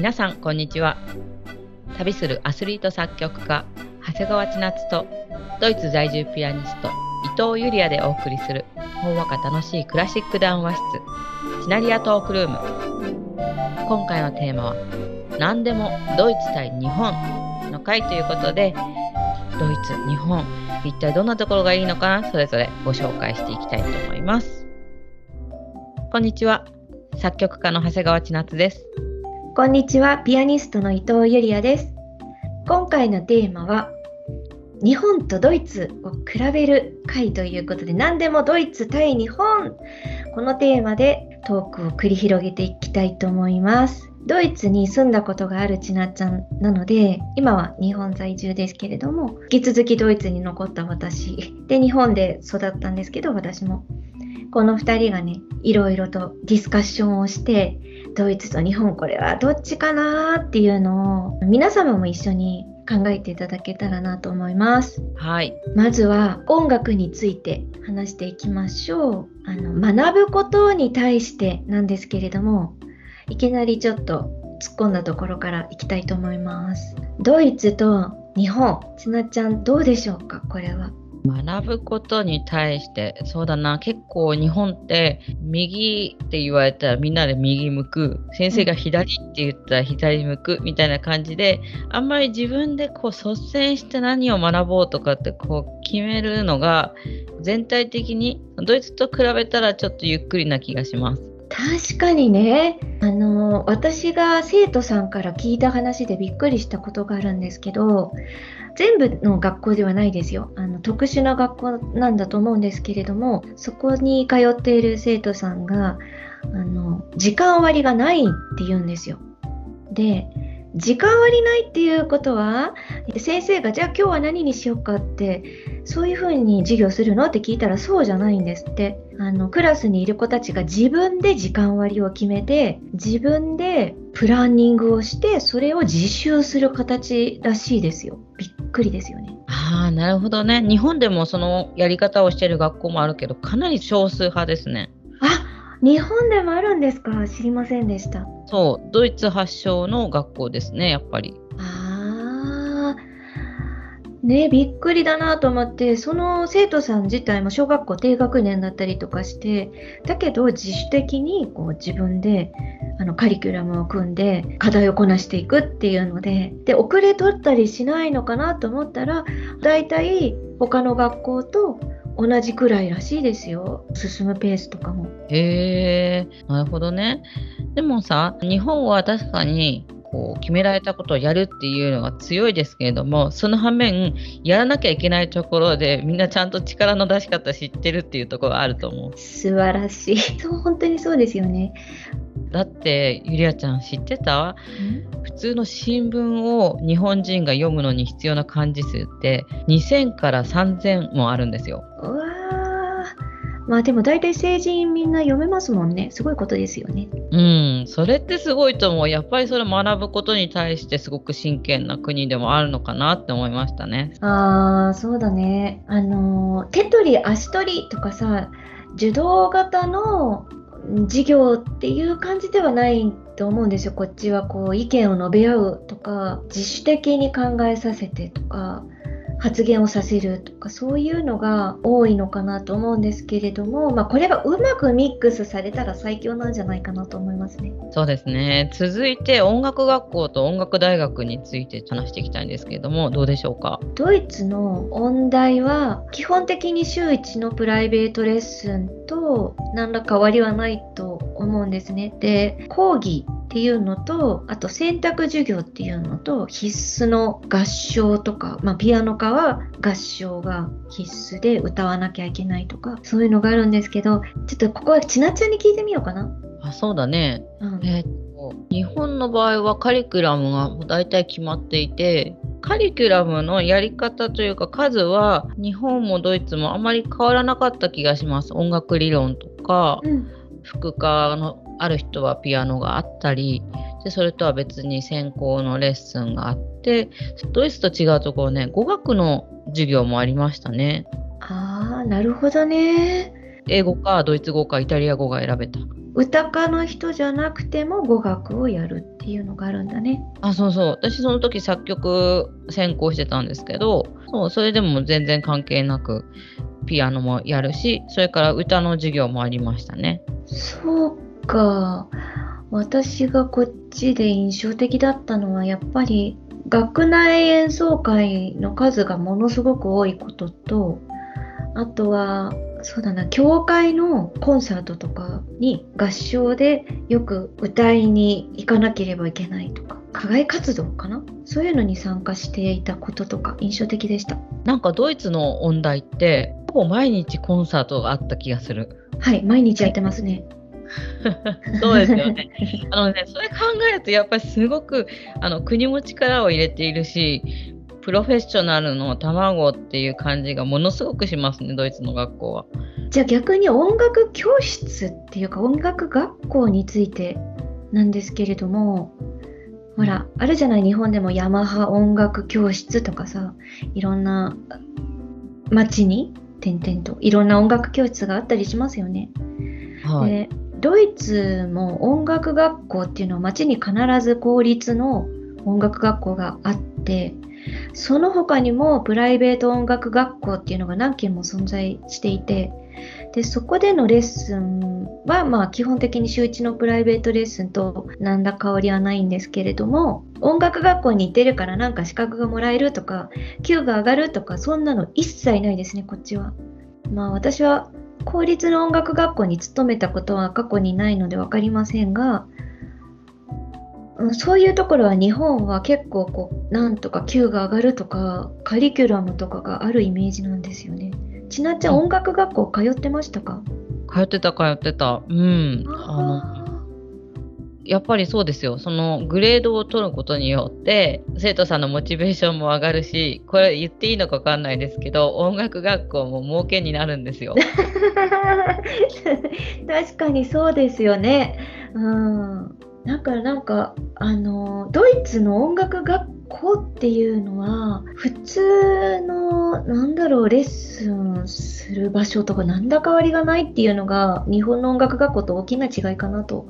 皆さんこんにちは。旅するアスリート作曲家長谷川千夏とドイツ在住ピアニスト伊藤ゆりやでお送りするほんわか楽しいクラシック談話室シナリアトークルーム。今回のテーマは何でもドイツ対日本の回ということでドイツ日本一体どんなところがいいのかなそれぞれご紹介していきたいと思います。こんにちは。作曲家の長谷川千夏です。こんにちは、ピアニストの伊藤ゆりやです。今回のテーマは、日本とドイツを比べる回ということで、何でもドイツ対日本、このテーマでトークを繰り広げていきたいと思います。ドイツに住んだことがあるちなちゃんなので、今は日本在住ですけれども、引き続きドイツに残った私、で、日本で育ったんですけど、私も。この2人がね、いろいろとディスカッションをして、ドイツと日本これはどっちかなっていうのを皆様も一緒に考えていただけたらなと思います。はい。まずは音楽について話していきましょう。あの学ぶことに対してなんですけれども、いきなりちょっと突っ込んだところからいきたいと思います。ドイツと日本、ちなちゃんどうでしょうか？これは。学ぶことに対してそうだな結構日本って右って言われたらみんなで右向く先生が左って言ったら左向くみたいな感じであんまり自分でこう率先して何を学ぼうとかってこう決めるのが全体的にドイツと比べたらちょっとゆっくりな気がします。確かにねあの私が生徒さんから聞いた話でびっくりしたことがあるんですけど全部の学校ではないですよあの特殊な学校なんだと思うんですけれどもそこに通っている生徒さんがあの時間割がないって言うんですよ。で時間割ないっていうことは先生がじゃあ今日は何にしようかってそういうふうに授業するのって聞いたらそうじゃないんですって。あのクラスにいる子たちが自分で時間割を決めて自分でプランニングをしてそれを自習する形らしいですよ。びっくりですよね。ああなるほどね。日本でもそのやり方をしてる学校もあるけどかなり少数派ですね。あ日本でもあるんですか？知りませんでした。そうドイツ発祥の学校ですねやっぱり。ああねびっくりだなと思ってその生徒さん自体も小学校低学年だったりとかしてだけど自主的にこう自分であのカリキュラムを組んで課題をこなしていくっていうのでで遅れ取ったりしないのかなと思ったら大体他の学校と同じくらいらしいですよ。進むペースとかも。へえなるほどね。でもさ日本は確かにこう決められたことをやるっていうのが強いですけれどもその反面やらなきゃいけないところでみんなちゃんと力の出し方知ってるっていうところがあると思う。素晴らしい。そう本当にそうですよねだってゆりあちゃん知ってた？普通の新聞を日本人が読むのに必要な漢字数って2000から3000もあるんですよ。うわまあでも大体成人みんな読めますもんね。すごいことですよね。うん、それってすごいと思う。やっぱりそれ学ぶことに対してすごく真剣な国でもあるのかなって思いましたね。ああ、そうだね。あの、手取り足取りとかさ、受動型の授業っていう感じではないと思うんですよ。こっちはこう意見を述べ合うとか自主的に考えさせてとか。発言をさせるとかそういうのが多いのかなと思うんですけれども、まあ、これがうまくミックスされたら最強なんじゃないかなと思いますね。そうですね続いて音楽学校と音楽大学について話していきたいんですけれどもどうでしょうか？ドイツの音大は基本的に週1のプライベートレッスンと何ら変わりはないと思うんですね。で講義っていうのとあと選択授業っていうのと必須の合唱とか、まあ、ピアノ科は合唱が必須で歌わなきゃいけないとかそういうのがあるんですけどちょっとここはちなちゃんに聞いてみようかな。あそうだね、うん、えー、っと日本の場合はカリキュラムが大体決まっていてカリキュラムのやり方というか数は日本もドイツもあまり変わらなかった気がします。音楽理論とか、うん、副科のある人はピアノがあったりでそれとは別に専攻のレッスンがあってドイツと違うところね語学の授業もありましたね。あーなるほどね。英語かドイツ語かイタリア語が選べた。歌家の人じゃなくても語学をやるっていうのがあるんだね。あそうそう私その時作曲専攻してたんですけどそうそれでも全然関係なくピアノもやるしそれから歌の授業もありましたね。そうか。私がこっちで印象的だったのはやっぱり学内演奏会の数がものすごく多いこととあとはそうだな教会のコンサートとかに合唱でよく歌いに行かなければいけないとか課外活動かな？そういうのに参加していたこととか印象的でした。なんかドイツの音大ってほぼ毎日コンサートがあった気がする。はい毎日やってますね そうですよね。あのね、それ考えるとやっぱりすごくあの国も力を入れているし、プロフェッショナルの卵っていう感じがものすごくしますね、ドイツの学校は。じゃあ逆に音楽教室っていうか音楽学校についてなんですけれどもほらあるじゃない日本でもヤマハ音楽教室とかさいろんな町に点々といろんな音楽教室があったりしますよね。はい。でドイツも音楽学校っていうのは町に必ず公立の音楽学校があってその他にもプライベート音楽学校っていうのが何件も存在していてでそこでのレッスンはまあ基本的に週1のプライベートレッスンと何ら変わりはないんですけれども音楽学校に行ってるからなんか資格がもらえるとか給が上がるとかそんなの一切ないですねこっちは。まあ私は公立の音楽学校に勤めたことは過去にないので分かりませんが、うんそういうところは日本は結構こうなんとか給が上がるとかカリキュラムとかがあるイメージなんですよね。ちなっちゃんうん音楽学校通ってましたか？通ってた通ってた。うん。あのあやっぱりそうですよ。そのグレードを取ることによって生徒さんのモチベーションも上がるし、これ言っていいのかわかんないですけど、音楽学校も儲けになるんですよ。ー 確かにそうですよね。うん。だからなんかあのドイツの音楽学子っていうのは普通のなんだろうレッスンする場所とかなんだ変わりがないっていうのが日本の音楽学校と大きな違いかなと。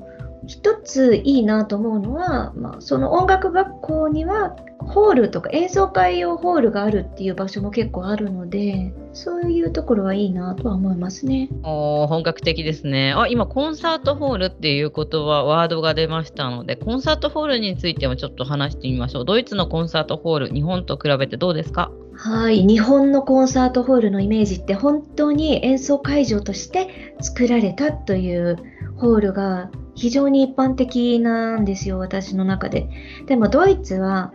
一ついいなと思うのは、まあ、その音楽学校にはホールとか演奏会用ホールがあるっていう場所も結構あるのでそういうところはいいなとは思いますね。おー本格的ですね。あ、今コンサートホールっていう言葉、ワードが出ましたので、コンサートホールについてもちょっと話してみましょう。ドイツのコンサートホール、日本と比べてどうですか？はい、日本のコンサートホールのイメージって本当に演奏会場として作られたというホールが非常に一般的なんですよ、私の中で。でもドイツは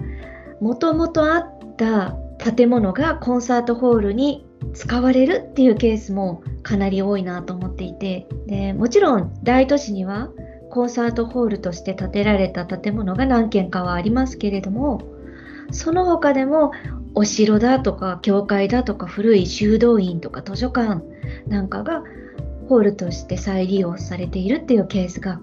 もともとあった建物がコンサートホールに使われるっていうケースもかなり多いなと思っていてでもちろん大都市にはコンサートホールとして建てられた建物が何軒かはありますけれどもその他でもお城だとか教会だとか古い修道院とか図書館なんかがホールとして再利用されているっていうケースが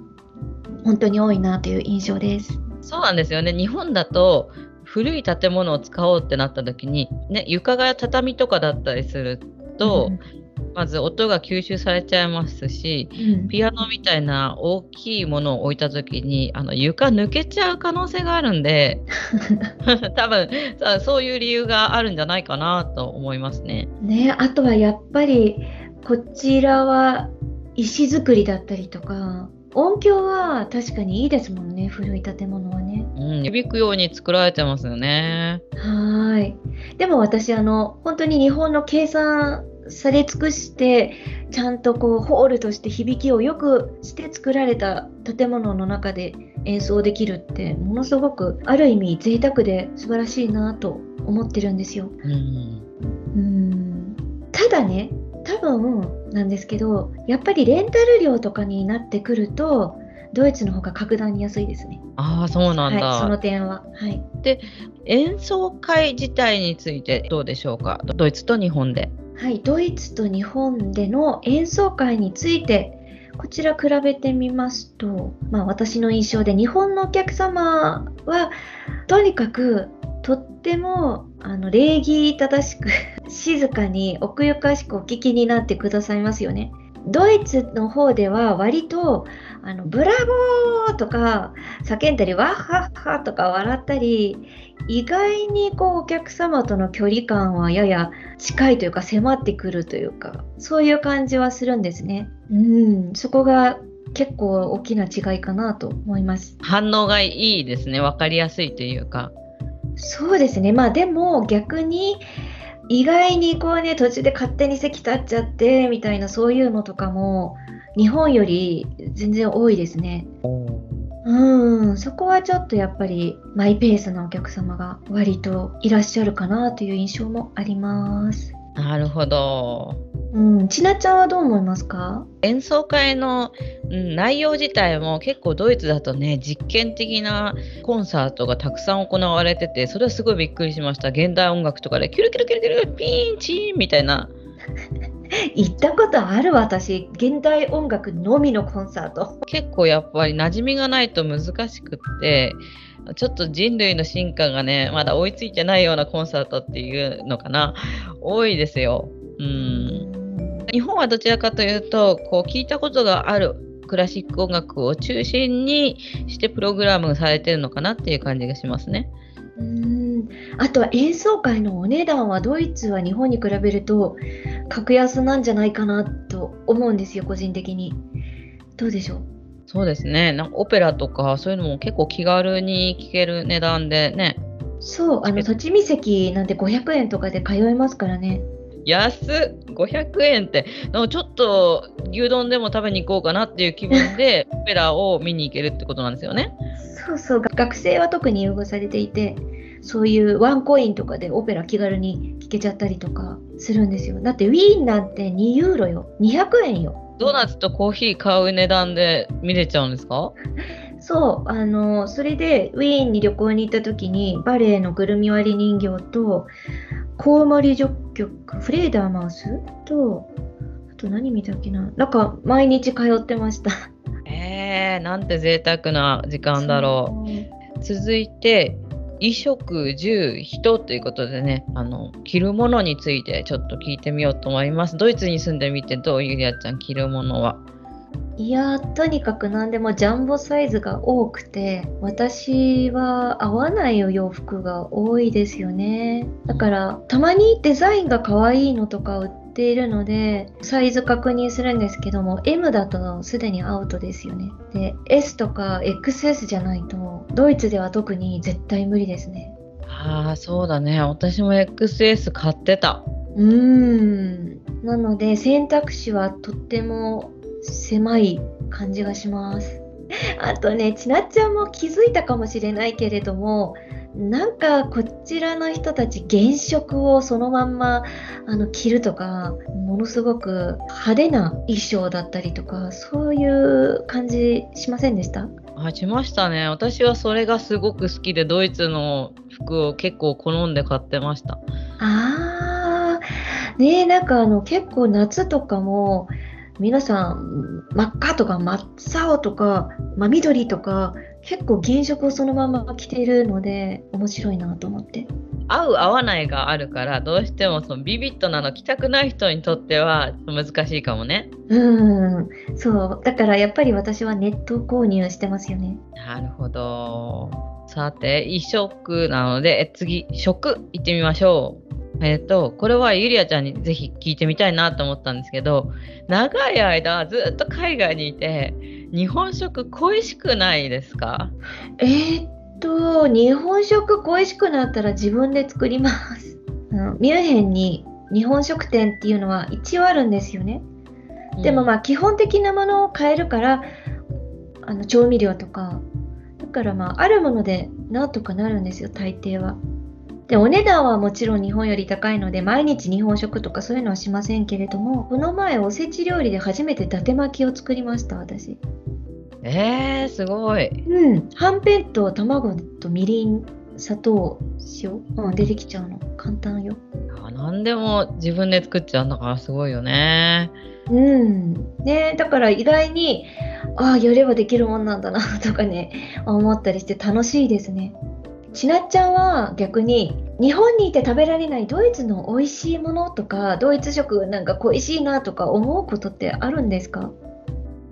本当に多いなという印象です。そうなんですよね。日本だと古い建物を使おうってなった時に、ね、床が畳とかだったりすると、まず音が吸収されちゃいますし、うんピアノみたいな大きいものを置いた時にあの床抜けちゃう可能性があるんで 多分さそういう理由があるんじゃないかなと思いますね。ね、あとはやっぱりこちらは石造りだったりとか音響は確かにいいですもんね古い建物はね。うん、響くように作られてますよね。はーい。でも私あの本当に日本の計算され尽くしてちゃんとこうホールとして響きをよくして作られた建物の中で演奏できるってものすごくある意味贅沢で素晴らしいなと思ってるんですよ。うん、うーんただね多分なんですけどやっぱりレンタル料とかになってくるとドイツの方が格段に安いですね。ああそうなんだ、はい、その点は。はい。演奏会自体についてどうでしょうか？ドイツと日本で。はい、ドイツと日本での演奏会についてこちら比べてみますと、まあ、私の印象で日本のお客様はとにかくとってもあの礼儀正しく 静かに奥ゆかしくお聞きになってくださいますよね。ドイツの方では割とあのブラボーとか叫んだりワッハッハとか笑ったり意外にこうお客様との距離感はやや近いというか迫ってくるというかそういう感じはするんですね。うんそこが結構大きな違いかなと思います。反応がいいですね分かりやすいというか。そうですねまあでも逆に意外にこうね途中で勝手に席立っちゃってみたいなそういうのとかも日本より全然多いですね。うんそこはちょっとやっぱりマイペースなお客様が割といらっしゃるかなという印象もあります。なるほど。うん、ちなちゃんはどう思いますか？演奏会の、うん、内容自体も結構ドイツだとね実験的なコンサートがたくさん行われててそれはすごいびっくりしました。現代音楽とかでキュルキュルキュルキュルピンチンみたいな。行ったことある？私現代音楽のみのコンサート。結構やっぱり馴染みがないと難しくってちょっと人類の進化がねまだ追いついてないようなコンサートっていうのかな。多いですよ。うん日本はどちらかというとこう聞いたことがあるクラシック音楽を中心にしてプログラムされてるのかなっていう感じがしますね。うん。あとは演奏会のお値段はドイツは日本に比べると格安なんじゃないかなと思うんですよ個人的に。どうでしょう？そうですね。なんかオペラとかそういうのも結構気軽に聴ける値段でね。そうあの栃木席なんて500円とかで通えますからね安っ500円って。ちょっと牛丼でも食べに行こうかなっていう気分で オペラを見に行けるってことなんですよね。そうそう。学生は特に優遇されていてそういうワンコインとかでオペラ気軽に聴けちゃったりとかするんですよ。だってウィーンなんて2ユーロよ。200円よ。ドーナツとコーヒー買う値段で見れちゃうんですか？そう。あのそれでウィーンに旅行に行った時にバレエのぐるみ割り人形とコウモリ序曲フレーダーマウス？とあと何見たっけな？なんか毎日通ってました。えー、なんて贅沢な時間だろう。続いて、衣食住人ということでねあの着るものについてちょっと聞いてみようと思います。ドイツに住んでみてどうゆりあちゃん着るものは？いやとにかく何でもジャンボサイズが多くて私は合わないお洋服が多いですよね。だからたまにデザインが可愛いのとか売っているのでサイズ確認するんですけども M だとすでにアウトですよね。で S とか XS じゃないとドイツでは特に絶対無理ですね。ああそうだね。私も XS 買ってた。うーん。なので選択肢はとっても狭い感じがします。あとねちなっちゃんも気づいたかもしれないけれどもなんかこちらの人たち原色をそのまんまあの着るとかものすごく派手な衣装だったりとかそういう感じしませんでした？あしましたね。私はそれがすごく好きでドイツの服を結構好んで買ってました。あー。ねなんかあの結構夏とかも皆さん真っ赤とか真っ青とか真緑とか結構原色をそのまま着ているので面白いなと思って。合う合わないがあるからどうしてもそのビビッドなの着たくない人にとっては難しいかもね。うんそう。だからやっぱり私はネット購入してますよね。なるほど。さて衣食なので次食いってみましょうえっ、ー、と、これはゆりあちゃんにぜひ聞いてみたいなと思ったんですけど、長い間ずっと海外にいて、日本食恋しくないですか？えー、っと、日本食恋しくなったら自分で作ります。ミュンヘンに日本食店っていうのは一応あるんですよね。でもまあ基本的なものを買えるから、あの調味料とか、だからまああるものでなんとかなるんですよ、大抵は。でお値段はもちろん日本より高いので毎日日本食とかそういうのはしませんけれどもこの前おせち料理で初めて伊達巻きを作りました私。えー、すごい。うん。はんぺんと卵とみりん砂糖塩、うん、出てきちゃうの。簡単よ。あ何でも自分で作っちゃうんだからすごいよね。うん。ねだから意外にああやればできるもんなんだなとかね思ったりして楽しいですねちなっちゃんは逆に日本にいて食べられないドイツの美味しいものとかドイツ食なんか恋しいなとか思うことってあるんですか？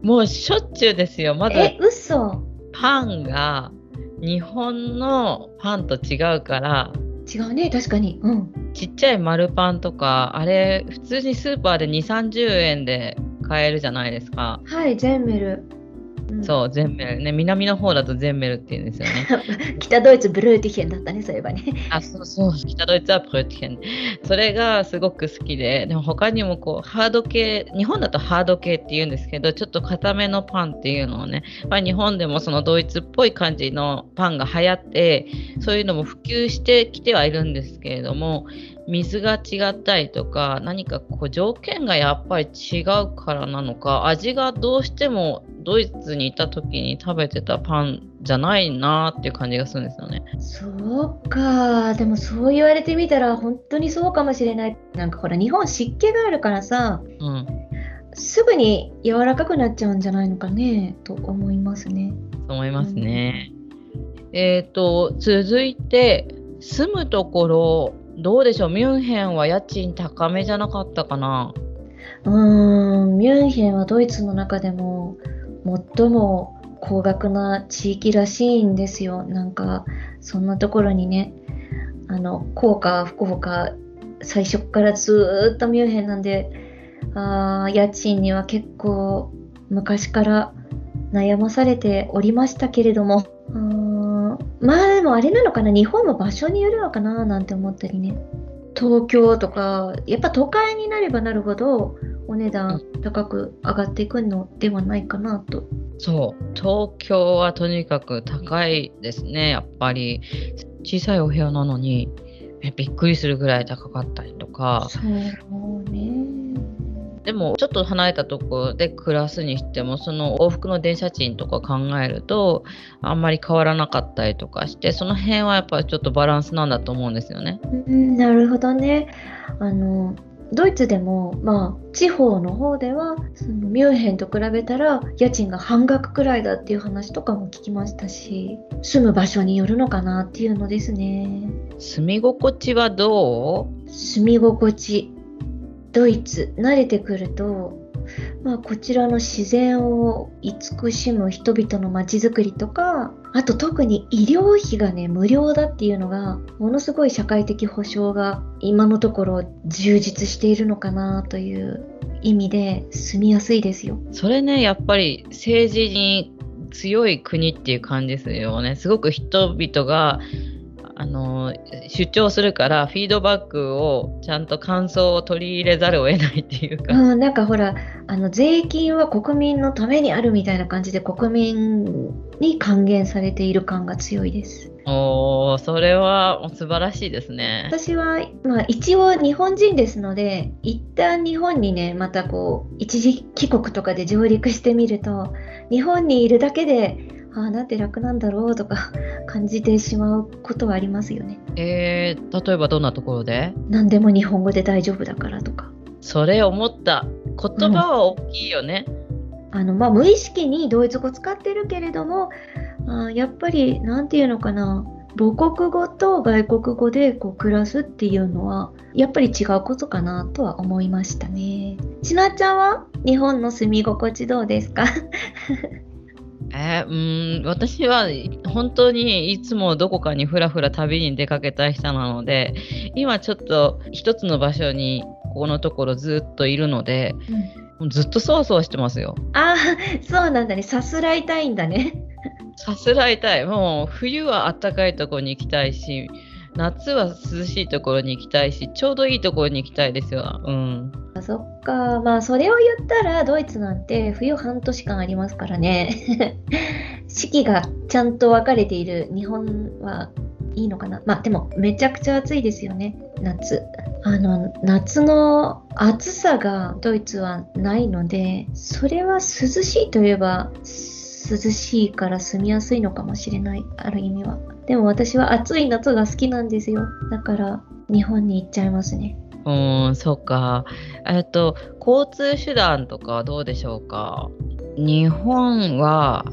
もうしょっちゅうですよ。まずえ嘘。パンが日本のパンと違うから。違うね確かに。うん。ちっちゃい丸パンとかあれ普通にスーパーで2 3 0円で買えるじゃないですか。はいゼンメル、うんそう、ゼンメルね。南の方だとゼンメルって言うんですよね。北ドイツブルーティヘンだったねそういえばねあ、そうそう。北ドイツはプロティケン。それがすごく好きで、でも他にもこう、ハード系、日本だとハード系って言うんですけど、ちょっと固めのパンっていうのをね、まあ、日本でもそのドイツっぽい感じのパンが流行って、そういうのも普及してきてはいるんですけれども、水が違ったりとか、何かこう条件がやっぱり違うからなのか、味がどうしてもドイツにいた時に食べてたパンじゃないなっていう感じがするんですよね。そうかでもそう言われてみたら本当にそうかもしれないなんかほら日本湿気があるからさうん。すぐに柔らかくなっちゃうんじゃないのかねと思いますねと思いますね。えっ、と、続いて、住むところ、どうでしょう？ミュンヘンは家賃高めじゃなかったかな？うーんミュンヘンはドイツの中でも最も高額な地域らしいんですよ。なんかそんなところにねあの幸か不幸か最初からずっとミュンヘンなんであー家賃には結構昔から悩まされておりましたけれどもうーまあでもあれなのかな日本も場所によるのかななんて思ったりね。東京とかやっぱ都会になればなるほどお値段高く上がっていくのではないかなと。そう。東京はとにかく高いですね。やっぱり。小さいお部屋なのに、えびっくりするぐらい高かったりとか。そうね。でも、ちょっと離れたところで暮らすにしても、その往復の電車賃とか考えると、あんまり変わらなかったりとかして、その辺はやっぱりちょっとバランスなんだと思うんですよね。うん、なるほどね。あのドイツでも、まあ、地方の方ではそのミュンヘンと比べたら家賃が半額くらいだっていう話とかも聞きましたし住む場所によるのかなっていうのですね。住み心地はどう？住み心地ドイツ慣れてくると、まあ、こちらの自然を慈しむ人々の街づくりとかあと特に医療費がね無料だっていうのがものすごい社会的保障が今のところ充実しているのかなという意味で住みやすいですよ。それね、やっぱり政治に強い国っていう感じですよね。すごく人々があの主張するからフィードバックをちゃんと感想を取り入れざるを得ないっていうか、うん、なんかほらあの税金は国民のためにあるみたいな感じで国民に還元されている感が強いです。おーそれは素晴らしいですね。私は、まあ、一応日本人ですので一旦日本にねまたこう一時帰国とかで上陸してみると日本にいるだけでああなんて楽なんだろうとか感じてしまうことはありますよね。えー、例えばどんなところで？何でも日本語で大丈夫だからとか。それ思った言葉は大きいよね。あのまあ、無意識にドイツ語使ってるけれどもあーやっぱりなんていうのかな母国語と外国語でこう暮らすっていうのはやっぱり違うことかなとは思いましたね。しなちゃんは？日本の住み心地どうですか？えーうーん私は本当にいつもどこかにふらふら旅に出かけたい人なので今ちょっと一つの場所にここのところずっといるのでもうずっとそわそわしてますよ。ああそうなんだねさすらいたいんだね。さすらいたいもう冬は暖かいところに行きたいし夏は涼しいところに行きたいしちょうどいいところに行きたいですよ。うん、あそっかまあそれを言ったらドイツなんて冬半年間ありますからね 四季がちゃんと分かれている日本はいいのかな？まあでもめちゃくちゃ暑いですよね。夏。あの夏の暑さがドイツはないのでそれは涼しいといえば涼しいから住みやすいのかもしれない。ある意味は。でも私は暑い夏が好きなんですよ。だから日本に行っちゃいますね。うーん、そうか。えっと、交通手段とかどうでしょうか？日本は、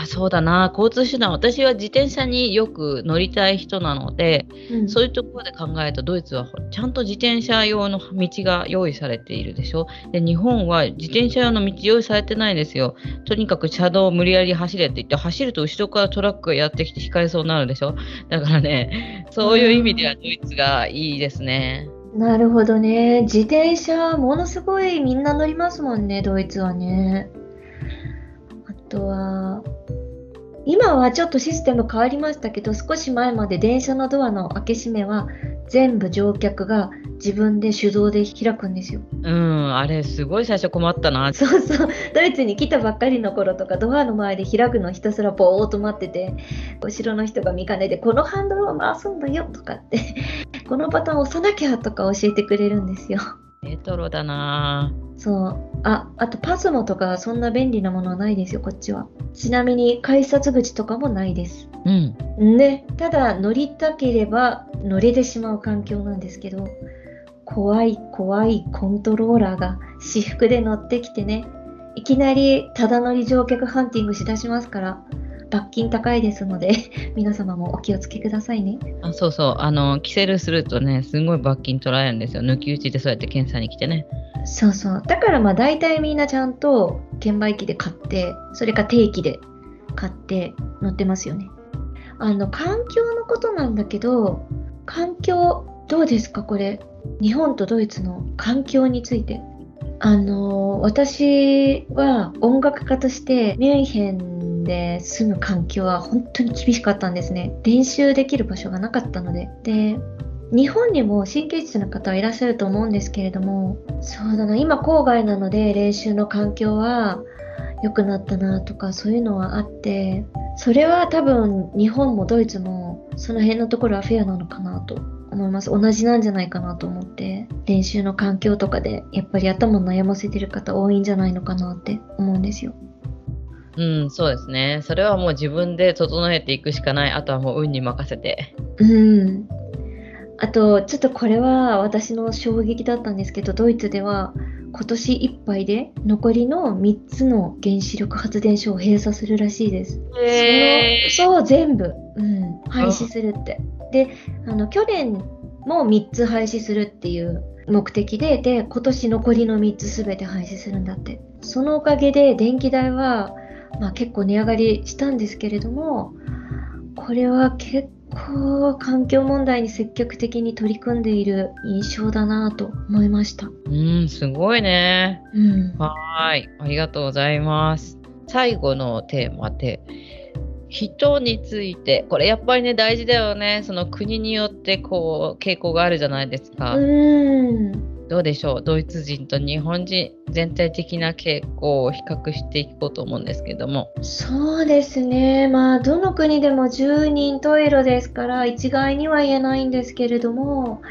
あ、あそうだな交通手段私は自転車によく乗りたい人なので、うん、そういうところで考えるとドイツはちゃんと自転車用の道が用意されているでしょ？で日本は自転車用の道用意されてないんですよとにかく車道を無理やり走れって言って走ると後ろからトラックがやってきて引かれそうになるでしょ？だからねそういう意味ではドイツがいいですね。なるほどね。自転車、ものすごいみんな乗りますもんね、ドイツはね。あとは、今はちょっとシステム変わりましたけど、少し前まで電車のドアの開け閉めは全部乗客が自分で手動で開くんですよ。うん、あれすごい最初困ったな。そうそう、ドイツに来たばっかりの頃とかドアの前で開くのひたすらぼーっと待ってて、後ろの人が見かねて、このハンドルを回すんだよとかって、このボタン押さなきゃとか教えてくれるんですよ。レトロだなそう。あ、あとパスモとかそんな便利なものはないですよ、こっちは。ちなみに改札口とかもないです。うん。ね、ただ乗りたければ乗れてしまう環境なんですけど、怖い怖いコントローラーが私服で乗ってきてね、いきなりただ乗り乗客ハンティングしだしますから、罰金高いですので 皆様もお気をつけくださいね。あそうそうあのキセルするとねすごい罰金取られるんですよ抜き打ちでそうやって検査に来てね。そうそうだからまあ大体みんなちゃんと券売機で買ってそれか定期で買って乗ってますよね。あの環境のことなんだけど環境どうですか？これ日本とドイツの環境について。あの私は音楽家としてミュンヘンで住む環境は本当に厳しかったんですね。練習できる場所がなかったので。で、日本にも神経質な方はいらっしゃると思うんですけれども、そうだな、今郊外なので練習の環境は良くなったなとかそういうのはあって、それは多分日本もドイツもその辺のところはフェアなのかなと思います。同じなんじゃないかなと思って、練習の環境とかでやっぱり頭悩ませてる方多いんじゃないのかなって思うんですよ。うん、そうですね。それはもう自分で整えていくしかない。あとはもう運に任せて。うん。あと、ちょっとこれは私の衝撃だったんですけど、ドイツでは今年いっぱいで残りの3つの原子力発電所を閉鎖するらしいです。へそそう、全部、うん、廃止するって。で、あの去年も3つ廃止するっていう目的で、で、今年残りの3つ全て廃止するんだって。そのおかげで電気代はまあ、結構値上がりしたんですけれどもこれは結構環境問題に積極的に取り組んでいる印象だなと思いました。うん、すごいね。うん、はい、ありがとうございます。最後のテーマで人についてこれやっぱりね大事だよねその国によってこう傾向があるじゃないですか。うんどうでしょう？ドイツ人と日本人全体的な傾向を比較していこうと思うんですけども。そうですね。まあどの国でも10人十色ですから一概には言えないんですけれども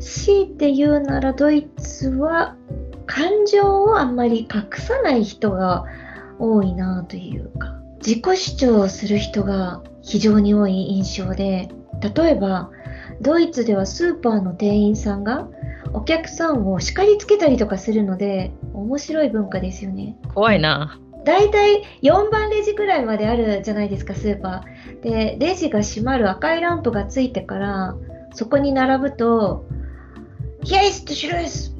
強いて言うならドイツは感情をあんまり隠さない人が多いなというか自己主張をする人が非常に多い印象で例えばドイツではスーパーの店員さんがお客さんを叱りつけたりとかするので面白い文化ですよね。怖いな。だいたい4番レジくらいまであるじゃないですかスーパー。でレジが閉まる赤いランプがついてからそこに並ぶと「Hier ist Schluss!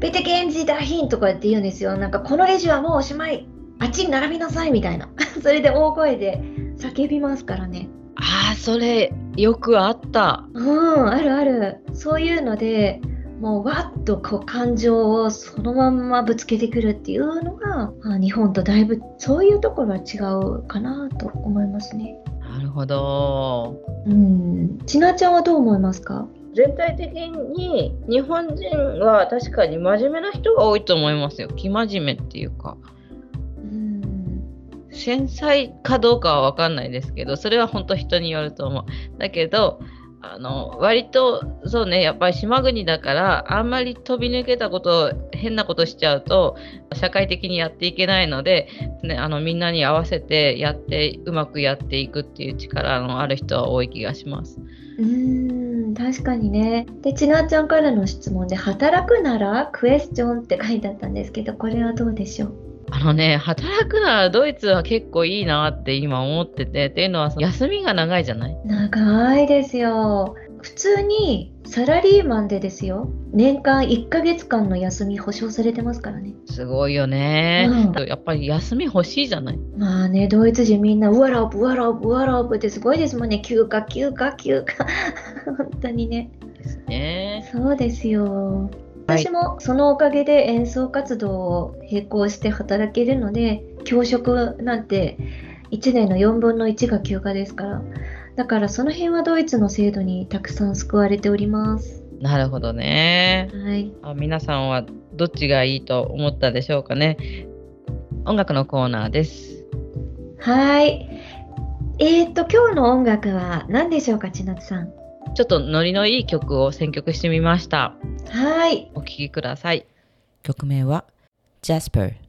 Bitte gehen Sie dahin!」とかって言うんですよ。なんかこのレジはもうおしまい。あっちに並びなさいみたいな。それで大声で叫びますからねああそれよくあったうんあるあるそういうのでもうわっとこう感情をそのまんまぶつけてくるっていうのが日本とだいぶそういうところは違うかなと思いますね。なるほど。うん。ちなちゃんはどう思いますか？全体的に日本人は確かに真面目な人が多いと思いますよ。生真面目っていうか。繊細かどうかは分かんないですけどそれは本当人によると思う。だけどあの割とそうねやっぱり島国だからあんまり飛び抜けたこと変なことしちゃうと社会的にやっていけないので、ね、あのみんなに合わせてやってうまくやっていくっていう力のある人は多い気がします。うん確かにね。でちなちゃんからの質問で「働くならクエスチョン」って書いてあったんですけどこれはどうでしょう？あのね、働くならドイツは結構いいなって今思ってて、っていうのは休みが長いじゃない？長いですよ。普通にサラリーマンでですよ。年間1ヶ月間の休み保証されてますからね。すごいよね、うやっぱり休み欲しいじゃない？まあね、ドイツ人みんな、ウワロープ、ウワロープ、ウワロープってすごいですもんね。休暇、休暇、休暇。本当にね。ですね。そうですよ。はい私もそのおかげで演奏活動を並行して働けるので、教職なんて1年の4分の1が休暇ですから。だからその辺はドイツの制度にたくさん救われております。なるほどね。はい。あ皆さんはどっちがいいと思ったでしょうかね。音楽のコーナーです。はい。えー、と、今日の音楽は何でしょうか、千夏さん。ちょっとノリのいい曲を選曲してみました。はい。お聴きください。曲名は Jasper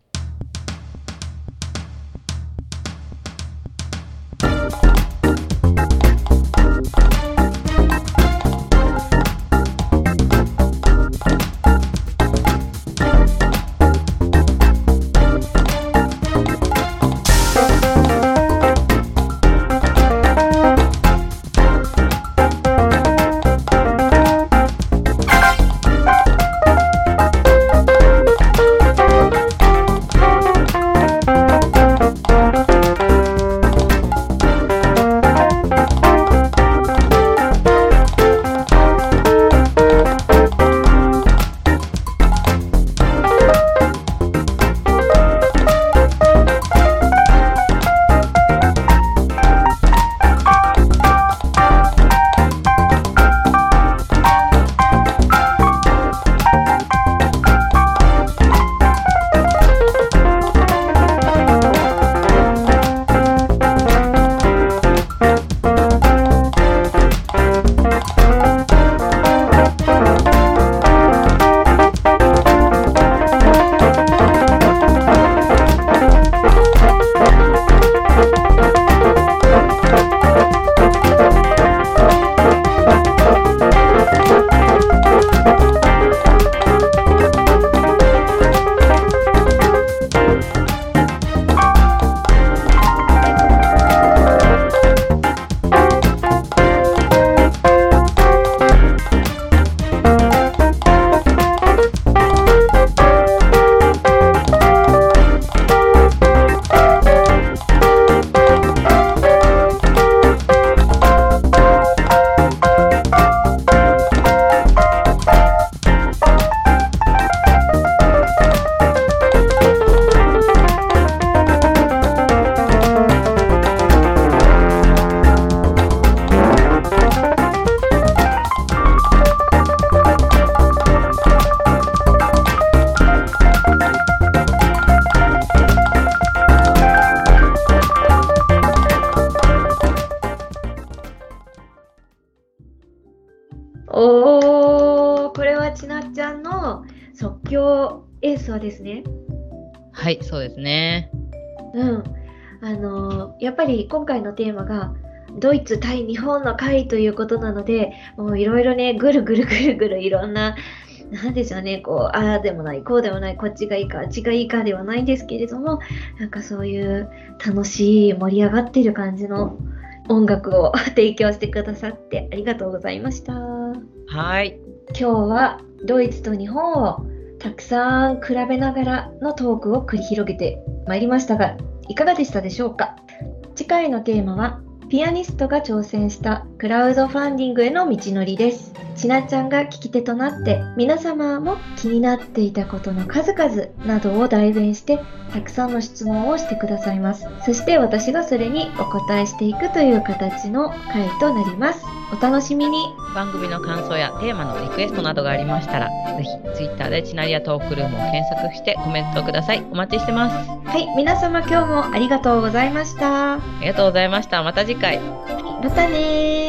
あのーやっぱり今回のテーマが、ドイツ対日本の会ということなので、もういろいろね、ぐるぐるぐるぐるいろんな、なんでしょうね、こう、ああでもない、こうでもない、こっちがいいか、あっちがいいかではないんですけれども、なんかそういう楽しい、盛り上がってる感じの音楽を 提供してくださってありがとうございました。はい。今日はドイツと日本をたくさん比べながらのトークを繰り広げてまいりましたがいかがでしたでしょうか？次回のテーマはピアニストが挑戦したクラウドファンディングへの道のりですちなちゃんが聞き手となって皆様も気になっていたことの数々などを代弁してたくさんの質問をしてくださいますそして私がそれにお答えしていくという形の回となりますお楽しみに番組の感想やテーマのリクエストなどがありましたら、ぜひ Twitter でチナリアトークルームを検索してコメントください。お待ちしてます。はい、皆様今日もありがとうございました。ありがとうございました。また次回。またねー。